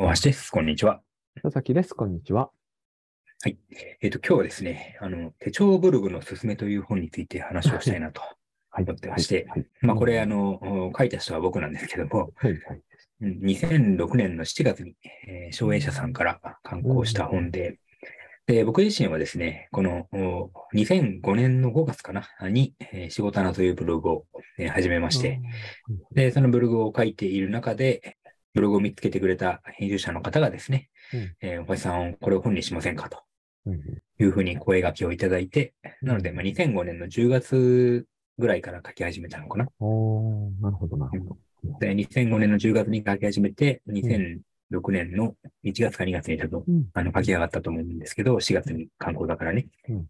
大橋です。こんにちは。佐々木です。こんにちは。はい。えっ、と、今日はですね、あの、手帳ブログのすすめという本について話をしたいなとはい。思ってましてはい。まあ、これ、あの、の、書いた人は僕なんですけども、はい、はい。うん2006年の7月に、えー、省営者さんから刊行した本で、で、僕自身はですね、このお2005年の5月かな、に、えー仕事穴というブログを、えー始めまして、で、そのブログを書いている中で、ブログを見つけてくれた編集者の方がですね、うんえー、お橋さん、これを本にしませんかというふうに声掛けをいただいて、なので、まあ、2005年の10月ぐらいから書き始めたのかな。おーなるほど、なるほど。で、2005年の10月に書き始めて、2006年の1月か2月に多分、うん。あの、書き上がったと思うんですけど、4月に刊行だからね。うん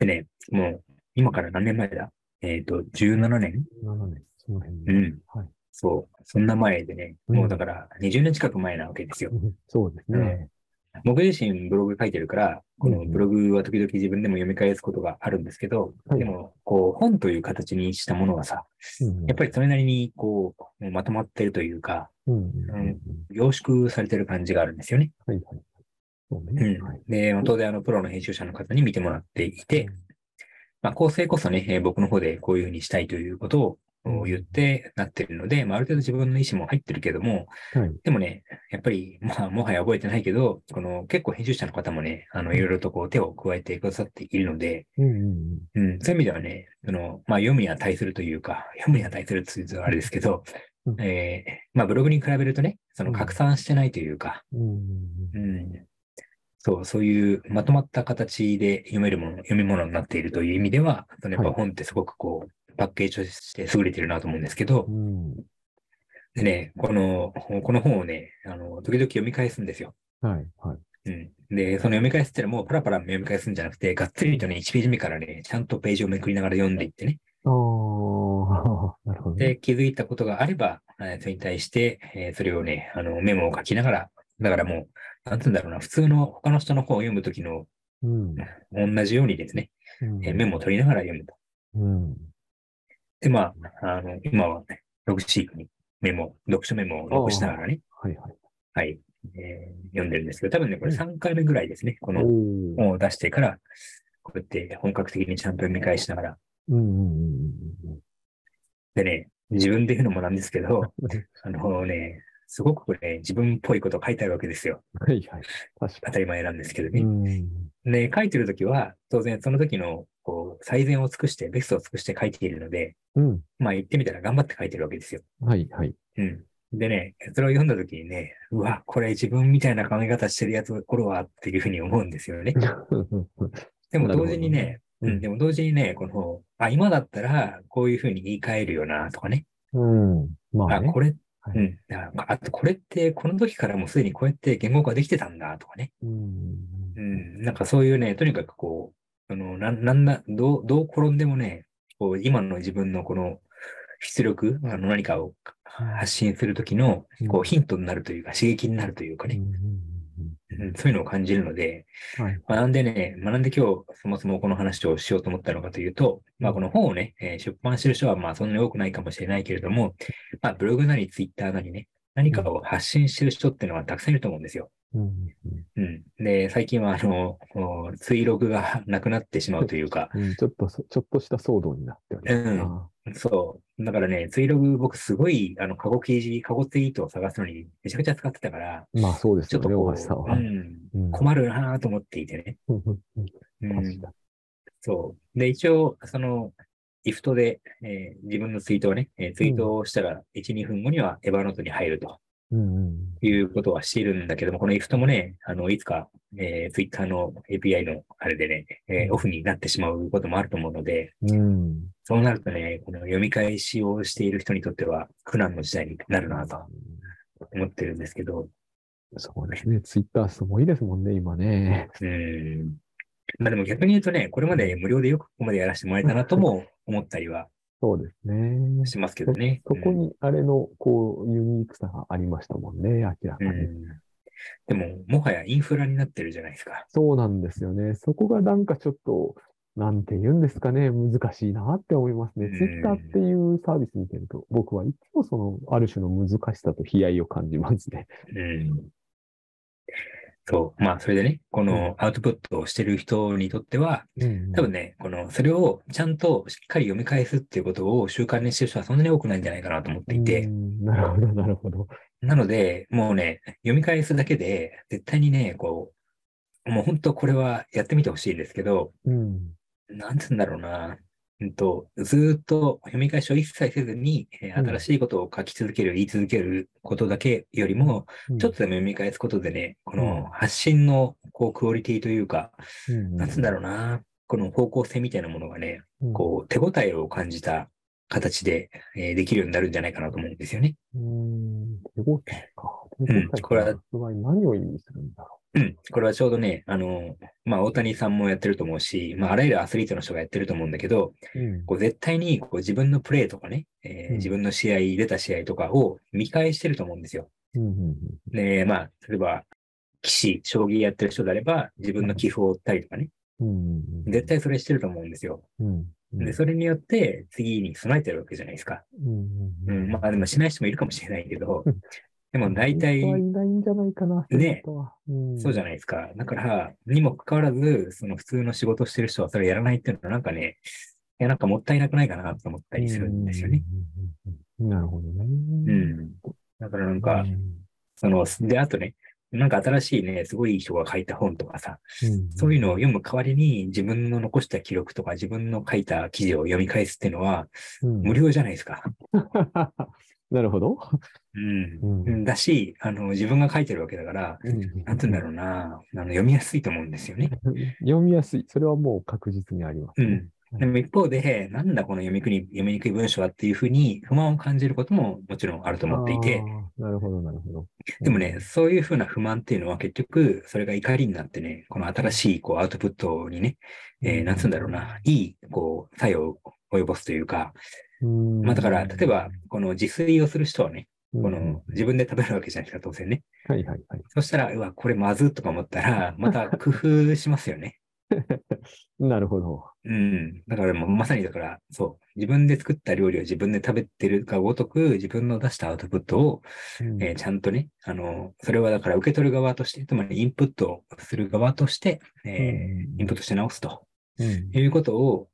でね、もう、今から何年前だ？えっ、と、17年7年、その辺うで。ん。はい。そう。そんな前でね、うんもうだから20年近く前なわけですよ。うんそうですね。僕自身ブログ書いてるから、このブログは時々自分でも読み返すことがあるんですけど、はいでも、こう、本という形にしたものはさ、うんやっぱりそれなりに、こう、まとまってるというか、うんうんうんうん凝縮されてる感じがあるんですよね。はい、はい。そう。んはい。で、当然、あの、プロの編集者の方に見てもらっていて、まあ、構成こそね、えー僕の方でこういうふうにしたいということをうん言ってなってるので、まあ、ある程度自分の意思も入ってるけども、はい。でもね、やっぱり、まあ、もはや覚えてないけど、この結構編集者の方もね、あの、いろいろとこう手を加えてくださっているので、うんうんうん、そういう意味ではね、その、まあ、読むに値するというか、読むに値するっていうとあれですけど、うん。えーまあ、ブログに比べるとね、その拡散してないというか、うん。うん。うん、そう、そういうまとまった形で読めるもの、読み物になっているという意味では、そのやっぱはい。本ってすごくこう、パッケージとして優れてるなと思うんですけどう、ん。でね、この、この本をね、あの、時々読み返すんですよ。はい、はい。うん。で、その読み返すってのはもうパラパラ読み返すんじゃなくて、がっつりとね、1ページ目からね、ちゃんとページをめくりながら読んでいってね。なるほどね。で、気づいたことがあれば、えーそれに対して、えーそれをね、あの、メモを書きながら、だからもう、なんつうんだろうな、普通の他の人の本を読むときのうん。同じようにですね、うんえーメモを取りながら読むと。うん。で、まあ、あの、今はね、ログシートにメモ、読書メモを残しながらね、はい、はい。はい、えー読んでるんですけど、多分ね、これ3回目ぐらいですね、この本を出してから、こうやって本格的にちゃんと読み返しながら。うんうんうんでね、自分で言うのもなんですけど。あのね、すごくね、自分っぽいこと書いてあるわけですよ。はい、はい。当たり前なんですけどに。ね。うん。で、書いてるときは、当然その時の、こう、最善を尽くして、ベストを尽くして書いているので、うん。まあ言ってみたら頑張って書いてるわけですよ。はい、はい。うん。でね、それを読んだときにね、うわ、これ自分みたいな考え方してるやつおるわっていうふうに思うんですよね。でも同時にね、うん、でも同時にね、この、あ、今だったらこういうふうに言い換えるよなとかね。うん。まああ、ね。これ、はいうん。ああとこれってこの時からもうすでにこうやって言語化できてたんだとかね。うん。うん。なんかそういうね、とにかくこう、あの、なん、なんだ、どう、どう転んでもね、こう、今の自分のこの出力、あの何かを発信するときの、こううんヒントになるというか、刺激になるというかね、うんそういうのを感じるので、うんはい。学んでね、学んで今日そもそもこの話をしようと思ったのかというと、まあこの本をね、えー出版してる人はまあそんなに多くないかもしれないけれども、まあブログなりツイッターなりね、何かを発信してる人っていうのはたくさんいると思うんですよ。うんうんうん。で、最近はあの、こうツイログが なくなってしまうというか、うんちょっとそ、ちょっとした騒動になっておりますな。そう。だからね、ツイログ僕すごい、あの、カゴ記事、カゴツイートを探すのにめちゃくちゃ使ってたから、まあそうですよね、ちょっとこ大橋さんう、は。うん、うん困るなと思っていてね。うんそう。で、一応、その、イフトで、えー自分のツイートをね、えーツイートをしたら1、2分後にはエヴァノートに入るとうんうんいうことはしているんだけども、このイフトもね、あの、いつか、えー、ツイッターの API のあれでね、えーオフになってしまうこともあると思うので、うん。そうなるとね、この読み返しをしている人にとっては苦難の時代になるなと思ってるんですけど、そうですね。ツイッターすごいですもんね、今ね。うん。まあでも逆に言うとね、これまで無料でよくここまでやらせてもらえたなとも思ったりはそうですね。しますけどね。そこにあれの、こう、ユニークさがありましたもんね、明らかに。うん。でも、もはやインフラになってるじゃないですか。そうなんですよね。そこがなんかちょっと、なんて言うんですかね、難しいなって思いますね。うんツイッターっていうサービス見てると、僕はいつもその、ある種の難しさと悲哀を感じますね。うん。そう。まあ、それでね、このアウトプットをしてる人にとっては、うん多分ね、この、それをちゃんとしっかり読み返すっていうことを習慣にしてる人はそんなに多くないんじゃないかなと思っていて、うんなるほど、なるほど。なので、もうね、読み返すだけで、絶対にね、こう、もう本当これはやってみてほしいんですけど、うん。なんつうんだろうな。うんと、ずーっと読み返しを一切せずに、えーうん新しいことを書き続ける、言い続けることだけよりも、うんちょっとでも読み返すことでね、こうんの発信のこうクオリティというか、うんなんつうんだろうな。この方向性みたいなものがね、うんこう手応えを感じた形で、えーできるようになるんじゃないかなと思うんですよね。うん、手応えか。手応えか。これは何を意味するんだろうん。これはちょうどね、あの、まあ、大谷さんもやってると思うし、まあ、あらゆるアスリートの人がやってると思うんだけど、う。うん。こう絶対にこう自分のプレーとかね、えーうん自分の試合、出た試合とかを見返してると思うんですよ。うんうんで、まあ、例えば、棋士、将棋やってる人であれば、自分の棋譜を追ったりとかね、うん絶対それしてると思うんですよ。で、それによって次に備えてるわけじゃないですか。うんうん、まあ、でもしない人もいるかもしれないけどうん、でも大体、いないんじゃないかな、ね。うんそうじゃないですか。だから、にもかかわらず、その普通の仕事をしてる人はそれやらないっていうのはなんかね、いや、なんかもったいなくないかなと思ったりするんですよね。。なるほどね。うん。だからなんうか、んその、で、あとね、なんか新しいね、すごいいい人が書いた本とかさ、うんそういうのを読む代わりに自分の残した記録とか自分の書いた記事を読み返すっていうのはうん無料じゃないですか。なるほど。うん。うんだし、あの、自分が書いてるわけだから、なんて言うんだろうな、あの読みやすいと思うんですよね。読みやすい。それはもう確実にありますね。うん。でも一方で、なんだこの読みにくい読みにくい文章はっていうふうに不満を感じることももちろんあると思っていて、なるほど、なるほど。でもね、そういうふうな不満っていうのは結局、それが怒りになってね、この新しいこうアウトプットにね、えーなんつうんだろうな、いいこう作用を及ぼすというか、うん、まあだから、例えば、この自炊をする人はね、うん、この自分で食べるわけじゃないですか、当然ね。はいはいはい。そしたら、うわ、これまずっとか思ったら、また工夫しますよね。なるほど。うん。だからもうまさにだから、そう。自分で作った料理を自分で食べてるかごとく、自分の出したアウトプットを、うんえーちゃんとね、あの、それはだから受け取る側として、つまりインプットする側として、えーインプットして直すとうんいうことを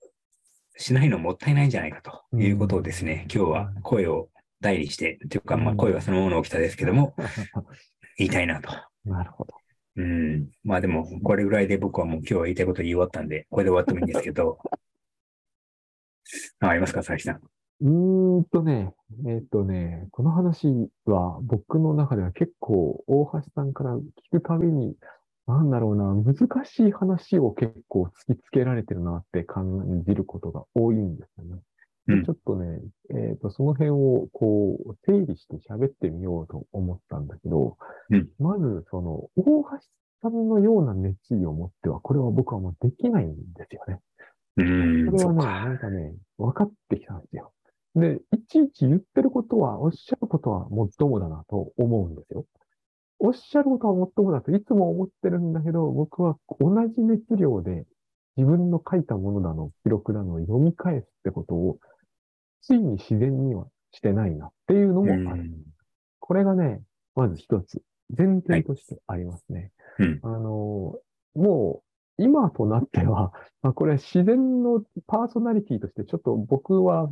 しないのもったいないんじゃないかということをですね、今日は声を代理して、というか、まあうん声はそのもの起きたですけども、言いたいなと。なるほど。うん。まあでも、これぐらいで僕はもう今日は言いたいこと言い終わったんで、これで終わってもいいんですけど、あありますか、佐々木さん？うーんとね、えっ、とね、この話は僕の中では結構大橋さんから聞くたびに、なんだろうな、難しい話を結構突きつけられてるなって感じることが多いんですよね。でうんちょっとね、えっ、と、その辺をこう、整理して喋ってみようと思ったんだけど、うんまず、その、大橋さんのような熱意を持っては、これは僕はもうできないんですよね。うん、それはね。なんかね、分かってきたんですよ。で、いちいち言ってることは、おっしゃることはもっともだなと思うんですよ。おっしゃることはもっともだといつも思ってるんだけど、僕は同じ熱量で自分の書いたものだの、記録だのを読み返すってことを、ついに自然にはしてないなっていうのもある。これがね、まず一つ、前提としてありますね。うんあの、もう、今となっては、まあ、これは自然のパーソナリティとしてちょっと僕は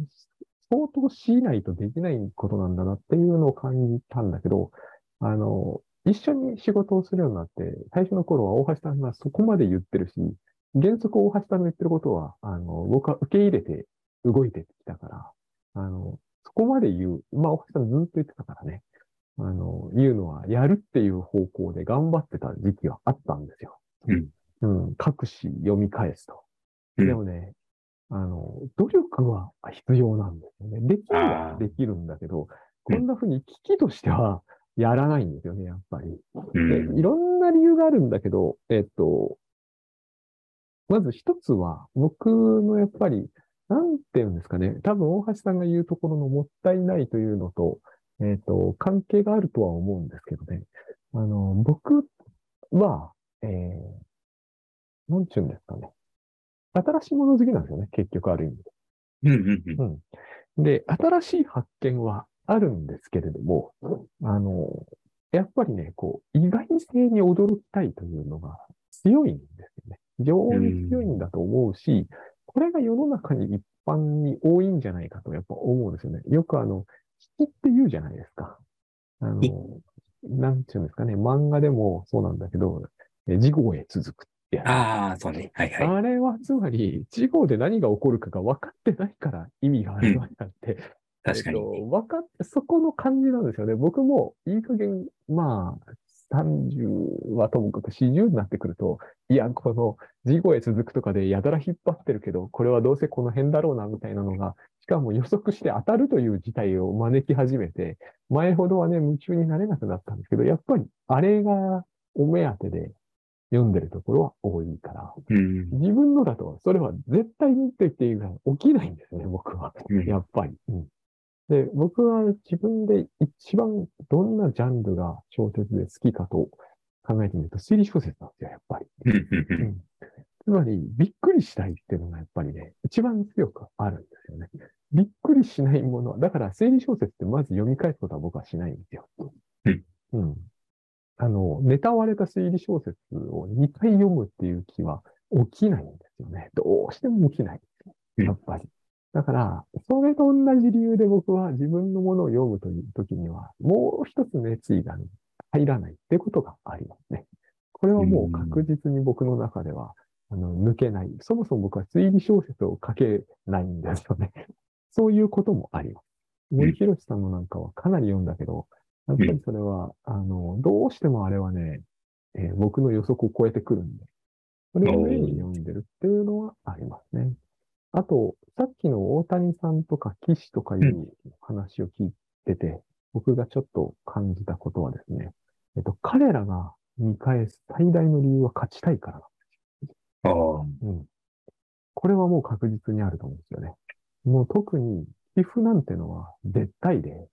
相当しないとできないことなんだなっていうのを感じたんだけど、あの、一緒に仕事をするようになって、最初の頃は大橋さんがそこまで言ってるし、原則大橋さんの言ってることは、あの、僕は受け入れて動いてきたから、あの、そこまで言う、まあ大橋さんずっと言ってたからね、あの、言うのは、やるっていう方向で頑張ってた時期はあったんですよ。うん。うん、各紙読み返すと。うんでもね、あの、努力は必要なんですよね。できるあはーできるんだけど、うんこんな風に危機としてはやらないんですよね、やっぱり。うんでいろんな理由があるんだけど、えっと、まず一つは、僕のやっぱり、なんていうんですかね、多分大橋さんが言うところのもったいないというのと、えっと、関係があるとは思うんですけどね。あの、僕は、えー、なんちゅうんですかね。新しいもの好きなんですよね、結局ある意味で。うん。うん。で、新しい発見はあるんですけれども、あの、やっぱりね、こう、意外性に驚きたいというのが強いんですよね。非常に強いんだと思うし、これが世の中に一般に多いんじゃないかとやっぱ思うんですよね。よくあの、引きって言うじゃないですか。あの、なんていうんですかね、漫画でもそうなんだけど、え事後へ続くってやつああ、そうね。はいはい。あれはつまり、事後で何が起こるかが分かってないから意味があるわけであって、確かにえっと、分かって、そこの感じなんですよね。僕もいい加減、まあ、30はともかく40になってくると、いや、この事後へ続くとかでやたら引っ張ってるけど、これはどうせこの辺だろうな、みたいなのが、しかも予測して当たるという事態を招き始めて、前ほどはね、夢中になれなくなったんですけど、やっぱりあれがお目当てで読んでるところは多いから、うん。自分のだと、それは絶対にって言っていいぐらい起きないんですね、僕は。うんやっぱり。うんで、僕は自分で一番どんなジャンルが小説で好きかと考えてみると、推理小説なんですよ、やっぱり。うんつまり、びっくりしたいっていうのがやっぱりね、一番強くあるんですよね。びっくりしないものは、だから推理小説ってまず読み返すことは僕はしないんですよ。うん。うん。あの、ネタ割れた推理小説を2回読むっていう気は起きないんですよね。どうしても起きない。うんやっぱり。だから、それと同じ理由で僕は自分のものを読むという時には、もう一つ熱意が入らないってことがありますね。これはもう確実に僕の中では、あの、抜けない。そもそも僕は推理小説を書けないんですよね。そういうこともあります。森博さんのなんかはかなり読んだけど、やっぱりそれは、あの、どうしてもあれはね、えー僕の予測を超えてくるんで、それを上に読んでるっていうのはありますね。あと、さっきの大谷さんとか岸とかいう話を聞いてて、僕がちょっと感じたことはですね、えっと、彼らが見返す最大の理由は勝ちたいからああ。うん。これはもう確実にあると思うんですよね。もう特に、寄付なんてのは絶対で、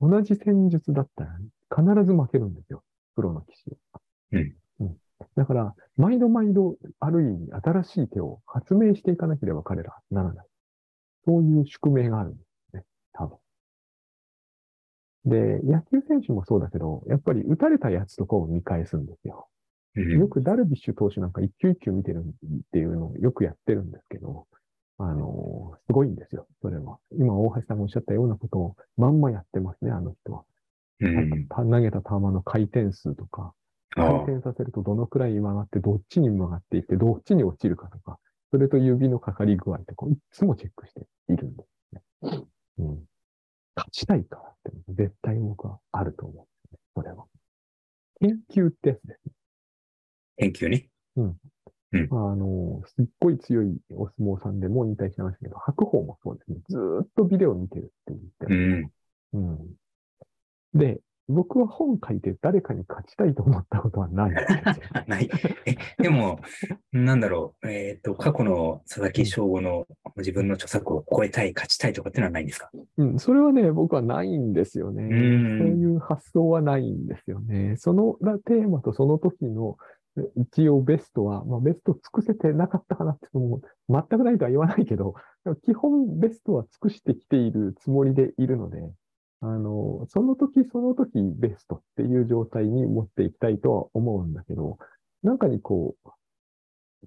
同じ戦術だったら必ず負けるんですよ。プロの騎士は。うん。うん。だから、毎度毎度、ある意味、新しい手を発明していかなければ彼らはならない。そういう宿命があるんですね。多分。で、野球選手もそうだけど、やっぱり打たれたやつとかを見返すんですよ。うんよくダルビッシュ投手なんか一球一球見てるっていうのをよくやってるんですけど、あのすごいんですよ、それは。今、大橋さんがおっしゃったようなことをまんまやってますね、あの人は。投げた球の回転数とか、回。転させるとどのくらい曲がって、どっちに曲がっていって、どっちに落ちるかとか、それと指のかかり具合とか、いつもチェックしているんですね。うん。勝ちたいからって絶対僕はあると思うんですね、それは。研究ってやつです。研究ね。あの、すっごい強いお相撲さんでもう引退しましたけど、白鵬もそうですね。ずーっとビデオ見てるって言ってうますん。うん。で、僕は本書いて誰かに勝ちたいと思ったことはない。ない。え、でも、なんだろう。えっと、過去の佐々木翔吾の自分の著作を超えたい、勝ちたいとかっていうのはないんですか？うん、それはね、僕はないんですよね。うそうんいう発想はないんですよね。そのテーマとその時のえ一応ベストは、まあベスト尽くせてなかったかなっていう全くないとは言わないけど、基本ベストは尽くしてきているつもりでいるので、あの、その時その時ベストっていう状態に持っていきたいとは思うんだけど、なんかにこう、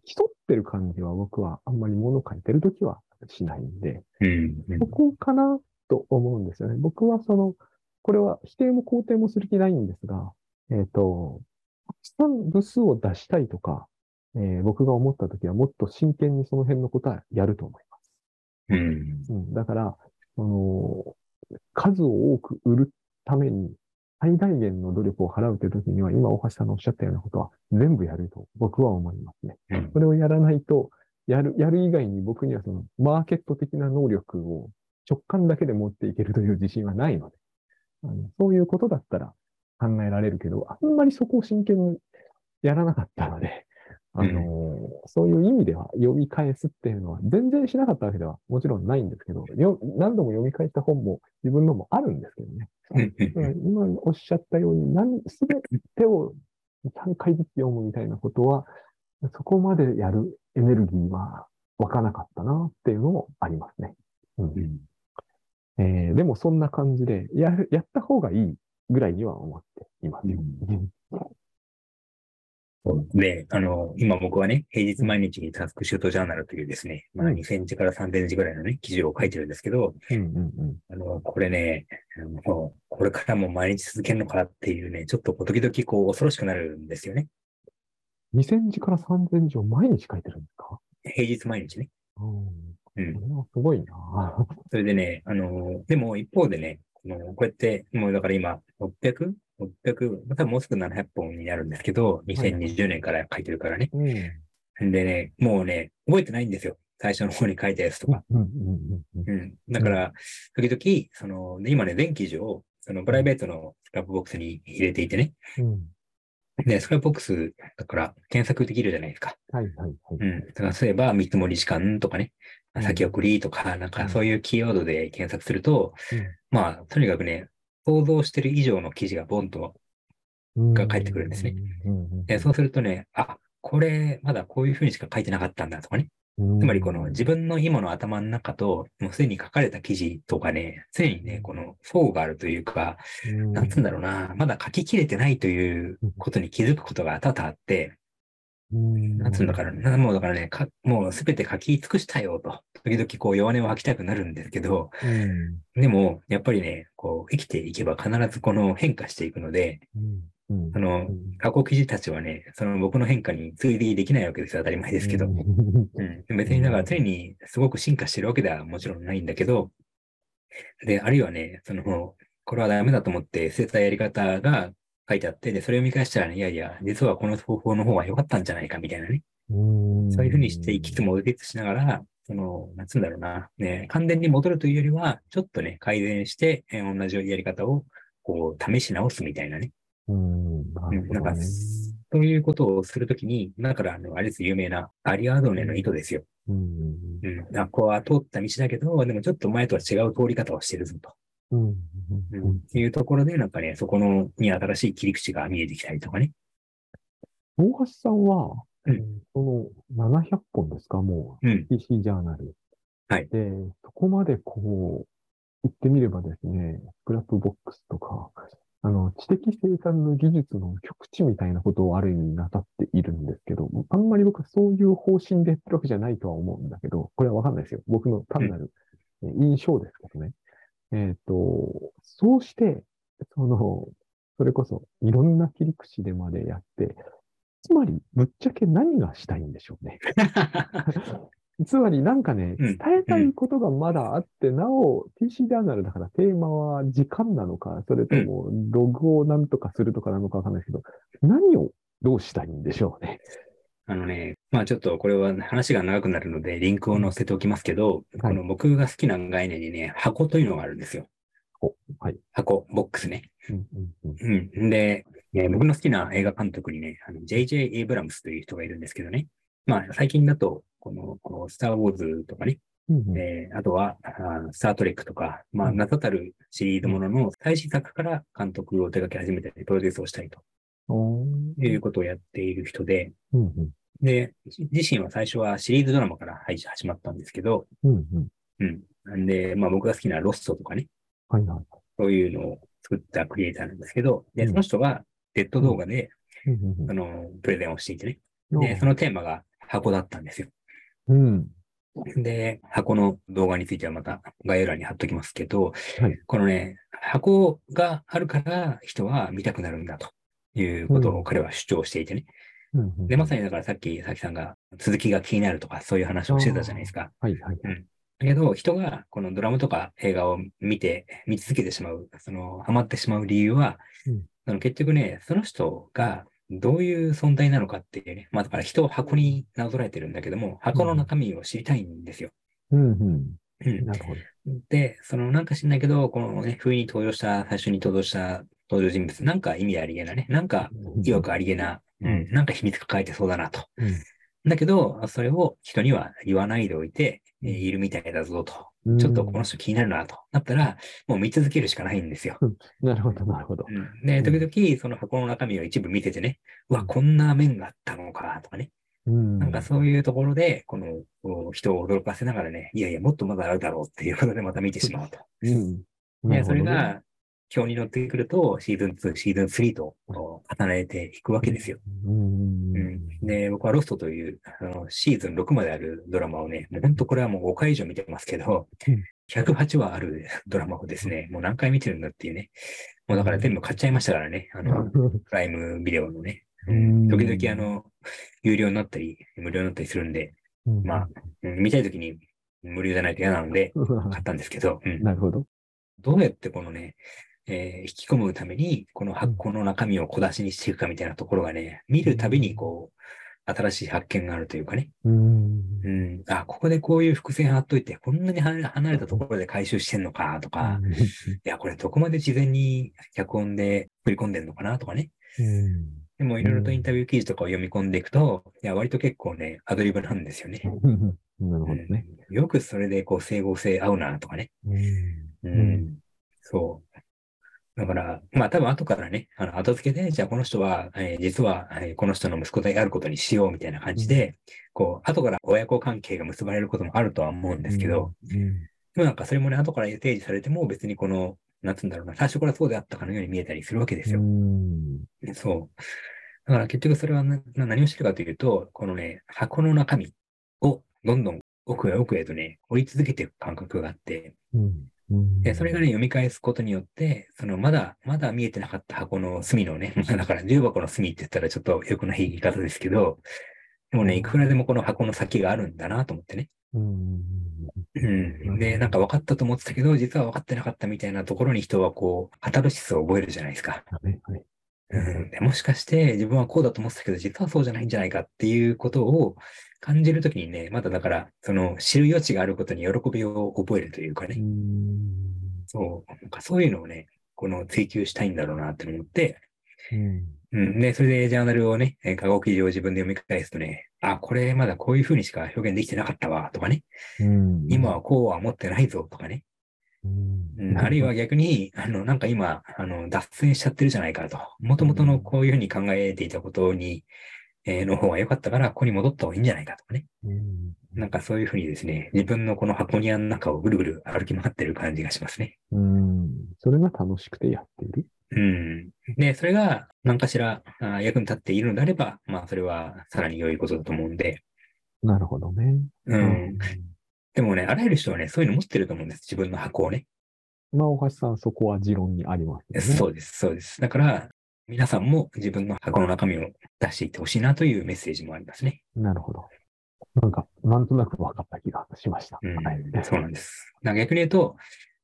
競ってる感じは僕はあんまり物書いてる時はしないんで、うん。そこかなと思うんですよね。僕はその、これは否定も肯定もする気ないんですが、えっ、と、たくさん部数を出したいとか、えー僕が思ったときはもっと真剣にその辺のことはやると思います。うん。うん、だから、その、数を多く売るために最大限の努力を払うというときには、今大橋さんのおっしゃったようなことは全部やると僕は思いますね。うんそれをやらないと、やる、やる以外に僕にはそのマーケット的な能力を直感だけで持っていけるという自信はないので、あのそういうことだったら考えられるけど、あんまりそこを真剣にやらなかったので、あのそういう意味では読み返すっていうのは全然しなかったわけではもちろんないんですけど、よ何度も読み返した本も自分のもあるんですけどね。うん。今おっしゃったように、何、すべてを3回ずつ読むみたいなことは、そこまでやるエネルギーは湧かなかったなっていうのもありますね。うん。うん。えーでもそんな感じで、やる、やった方がいいぐらいには思っていますよ。で、あの、今僕はね、平日毎日にタスクシュートジャーナルというですね、まあうん2センチから3センチぐらいのね、記事を書いてるんですけど、うんうんうんあの、これね、もう、これからも毎日続けるのかっていうね、ちょっと時々こう恐ろしくなるんですよね。2000字から3000字を毎日書いてるんですか？平日毎日ね。うん。すごいなそれでね、あの、でも一方でね、こうやって、もうだから今、600? 600? 多分もうすぐ700本になるんですけど、2020年から書いてるからね。うん。でね、もうね、覚えてないんですよ。最初の方に書いたやつとか。だから、時々、その、で今ね、全記事を、そのプライベートの Scrapbox に入れていてね。うん。で、 Scrapbox だから検索できるじゃないですか。はいはいはい。うん。だから、例えば、見積もり時間とかね、うん先送りとか、なんかそういうキーワードで検索すると、うんまあ、とにかくね、想像してる以上の記事がボンと、が返ってくるんですね。うん。でそうするとね、あ、これ、まだこういうふうにしか書いてなかったんだとかね。うん。つまりこの自分の今の頭の中と、もうすでに書かれた記事とかね、常にね、この相があるというか、うん。なんつうんだろうな、まだ書ききれてないということに気づくことが多々あって、うんなんつうんだから、なもうだからね、かもうすべて書き尽くしたよと、時々こう弱音を吐きたくなるんですけど、うん。でも、やっぱりね、こう生きていけば必ずこの変化していくので、うん。うん。あの、過去記事たちはね、その僕の変化に追随できないわけですよ、当たり前ですけど。うん。うん、別にだから常にすごく進化してるわけではもちろんないんだけど、で、あるいはね、その、これはダメだと思って捨てたやり方が書いてあって、で、それを見返したらね、いやいや、実はこの方法の方が良かったんじゃないかみたいなね。うんそういうふうにしていきつも立しながら、その、なんつうんだろうな、ね、完全に戻るというよりは、ちょっとね、改善して、えー同じやり方を、こう、試し直すみたいなね。うん、なうんかそういうことをするときに、だから、あの、あれです、有名なアリアドネの糸ですよ。うん、うん。あ、ここは通った道だけど、でもちょっと前とは違う通り方をしてるぞと。うん、ううんん。っていうところで、なんかね、そこの、に新しい切り口が見えてきたりとかね。大橋さんは、うんえーその700本ですか、もうんう、。PC ジャーナル。はいで、そこまでこう、言ってみればですね、 Scrapbox とか、あの、知的生産の技術の極致みたいなことをある意味なさっているんですけど、あんまり僕はそういう方針でやってるわけじゃないとは思うんだけど、これはわかんないですよ。僕の単なるえー印象ですけどね。えっと、そうして、その、それこそいろんな切り口でまでやって、つまり、ぶっちゃけ何がしたいんでしょうね。つまりなんかね、うん伝えたいことがまだあって、なお、TC ジャーナルだからテーマは時間なのか、それともログをなんとかするとかなのかわかんないですけど、何をどうしたいんでしょうね。あのね、まあちょっとこれは話が長くなるので、リンクを載せておきますけど、はいこの僕が好きな概念にね、箱というのがあるんですよ。はい。箱、ボックスね。うんうん。で、ね僕の好きな映画監督にね、あの J.J. エイブラムスという人がいるんですけどね。まあ最近だと、この、このスター・ウォーズとかね、うんうんえーあとは、あスター・トレックとか、まあ、うん名だたるシリーズものの最新作から監督を手掛け始めて、プロデュースをしたいということをやっている人で、うんうんで、自身は最初はシリーズドラマから配信始まったんですけど、うんうんうん。なんで、まあ僕が好きなロストとかね、はいはい。そういうのを作ったクリエイターなんですけど、で、うんその人がデッド動画で、あの、プレゼンをしていてね。うんで、そのテーマが箱だったんですよ。うん。で、箱の動画についてはまた概要欄に貼っときますけど、はいこのね、箱があるから人は見たくなるんだということを彼は主張していてね。うんうんで、まさにだからさっき、さきさんが続きが気になるとかそういう話をしてたじゃないですか。はいはい。だけど、人がこのドラマとか映画を見て、見続けてしまう、その、ハマってしまう理由は、うんその結局ね、その人がどういう存在なのかっていうね、まあだから人を箱になぞらえてるんだけども、箱の中身を知りたいんですよ。うんうん。うん。なるほど。で、そのなんか知んないけど、このね、不意に登場した、最初に登場した登場人物、なんか意味ありげなね、なんか意欲ありげな、ううんん、なんか秘密抱えてそうだなと。うんだけど、それを人には言わないでおいて、えーうんいるみたいだぞと。うんちょっとこの人気になるなと。なったら、もう見続けるしかないんですよ。なるほど、なるほど。うんで、時々その箱の中身を一部見ててね、うわ、こんな面があったのか、とかね。うん。なんかそういうところで、この人を驚かせながらね、いやいや、もっとまだあるだろうっていうことでまた見てしまうと。うん。なで、それが、今日に乗ってくると、シーズン2、シーズン3と重ねていくわけですよ。うん。うん、で、僕はロストというあのシーズン6まであるドラマをね、もう本当これはもう5回以上見てますけどうん、108話ある ドラマをですね、もう何回見てるんだっていうね。もうだから全部買っちゃいましたからね、あの、プライムビデオのね。うん時々あの、有料になったり、無料になったりするんで、うんまあ、うん見たい時に無料じゃないと嫌なので、買ったんですけど、うんなるほど。どうやってこのね、えー引き込むために、この発酵の中身を小出しにしていくかみたいなところがね、見るたびにこう、新しい発見があるというかね。うん。うん。あ、ここでこういう伏線貼っといて、こんなに離れたところで回収してんのかとか、いや、これどこまで事前に脚本で振り込んでんのかなとかね。うん。でもいろいろとインタビュー記事とかを読み込んでいくと、いや、割と結構ね、アドリブなんですよね。なるほどね。うんよくそれでこう整合性合うなとかね。うん。うん。だから、まあ多分後からね、あの後付けで、じゃあこの人は、えー実は、えーこの人の息子であることにしようみたいな感じで、こう、後から親子関係が結ばれることもあるとは思うんですけど、、うんでもなんかそれもね、後から提示されても別にこの、なんつうんだろうな、最初からそうであったかのように見えたりするわけですよ。うん。そう。だから結局それは何をしてるかというと、このね、箱の中身をどんどん奥へ奥へとね、追い続けていく感覚があって、うん。うんで、それがね、読み返すことによって、その、まだ、まだ見えてなかった箱の隅のね、だから重箱の隅って言ったらちょっと良くない言い方ですけど、でもね、いくらでもこの箱の先があるんだなと思ってね。うん。うん。で、なんか分かったと思ってたけど、実は分かってなかったみたいなところに人はこう、カタルシスを覚えるじゃないですか。ねはいうん、でもしかして自分はこうだと思ってたけど、実はそうじゃないんじゃないかっていうことを感じるときにね、まだだから、その知る余地があることに喜びを覚えるというかね。うん。そう、なんかそういうのをね、この追求したいんだろうなって思って、うん。うん。で、それでジャーナルをね、えー過去記事を自分で読み返すとね、あ、これまだこういう風にしか表現できてなかったわ、とかね。うん今はこうは思ってないぞ、とかね。うん、あるいは逆に、あの、なんか今、あの、脱線しちゃってるじゃないかと。もともとのこういうふうに考えていたことに、えーの方が良かったから、ここに戻った方がいいんじゃないかとかね。うんなんかそういうふうにですね、自分のこの箱庭の中をぐるぐる歩き回ってる感じがしますね。うん。それが楽しくてやっている。うん。で、それが何かしらあ役に立っているのであれば、まあ、それはさらに良いことだと思うんで、なるほどね。うん。でもね、あらゆる人はね、そういうの持ってると思うんです。自分の箱をね。まあ、大橋さん、そこは持論にありますよね。そうです、そうです。だから、皆さんも自分の箱の中身を出していってほしいなというメッセージもありますね。なるほど。なんか、なんとなく分かった気がしました。うんはい。そうなんです。逆に言うと、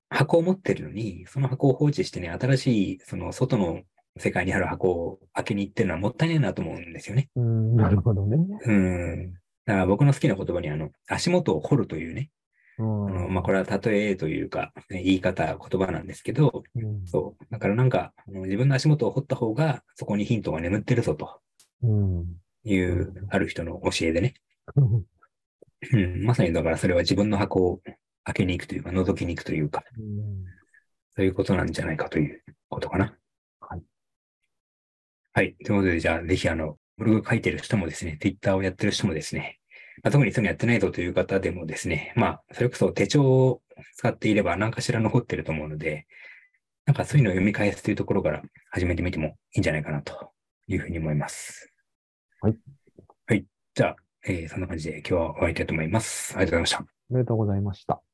箱を持ってるのに、その箱を放置してね、新しい、その外の世界にある箱を開けに行ってるのはもったいないなと思うんですよね。うん、なるほどね。うん。だから僕の好きな言葉に、あの、足元を掘るというね、うんあのまあ、これは例えというか、ね言い方、言葉なんですけど、うんそう。だからなんか、自分の足元を掘った方が、そこにヒントが眠ってるぞとうん。いう、ある人の教えでね。うん、まさにだからそれは自分の箱を開けに行くというか、覗きに行くというか、うんそういうことなんじゃないかということかな。はい。はい。ということで、じゃあ、ぜひあの、ブログ書いてる人もですね、Twitter をやってる人もですね、まあ、特にそういうのやってないぞという方でもですね、まあ、それこそ手帳を使っていれば何かしら残ってると思うので、なんかそういうのを読み返すというところから始めてみてもいいんじゃないかなというふうに思います。はい。はい。じゃあ、えーそんな感じで今日は終わりたいと思います。ありがとうございました。おめでとうございました。